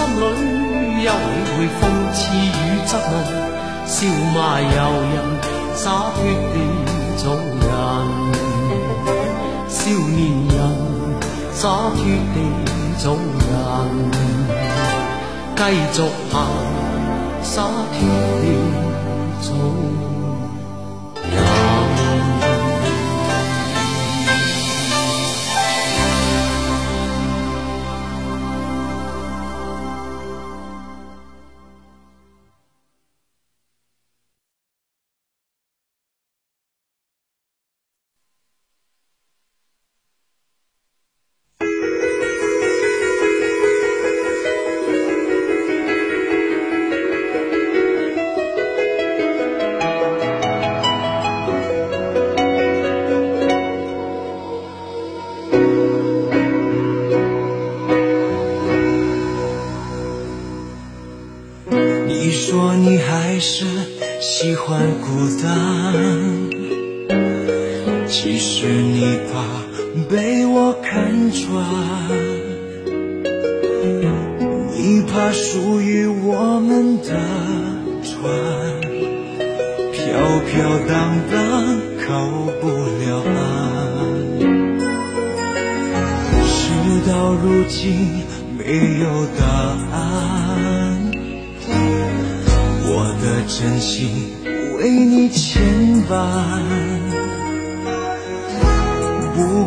心里休理会讽刺与质问，笑骂由人，洒脱地做人。少年人，洒脱地做人，继续行，洒脱地做人。其实你怕被我看穿你怕属于我们的船飘飘荡荡靠不了岸。事到如今没有答案我的真心为你牵绊。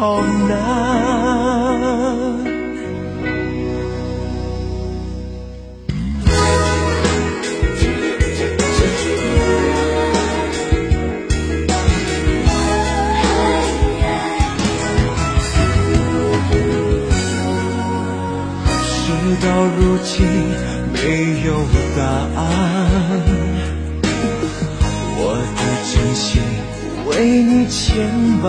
好难。事到如今没有答案，我的真心。为你牵绊，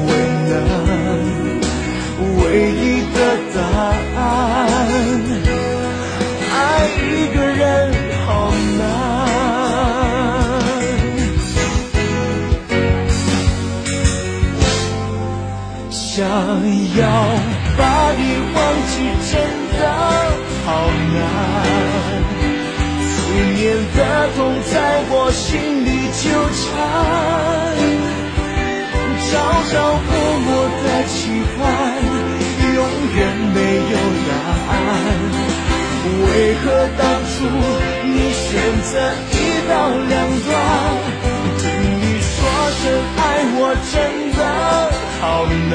想要把你忘记真的好难，思念的痛在我心里纠缠。朝朝暮暮的期盼，永远没有答案。为何当初你选择一刀两断？听你说声爱我真好难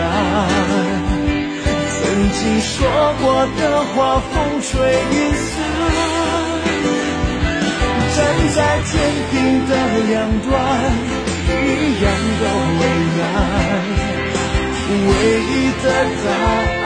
曾经说过的话风吹云散站在天平的两端一样的为难唯一的答案。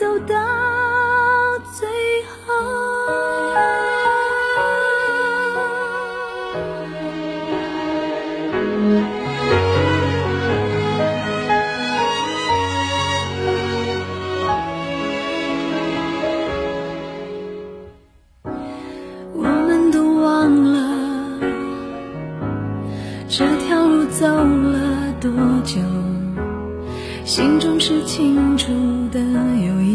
走到最后。我们都忘了这条路走了多久，心中是清楚的。有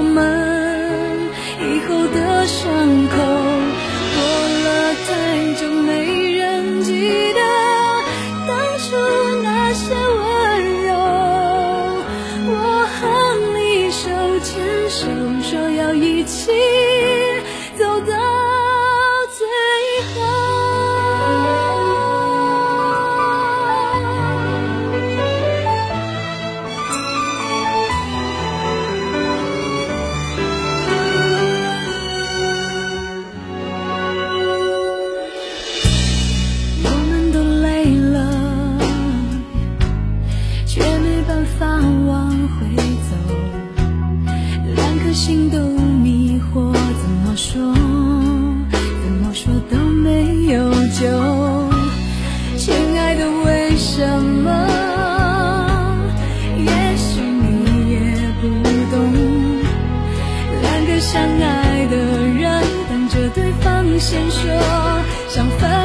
我们以后的伤口。先说，想分。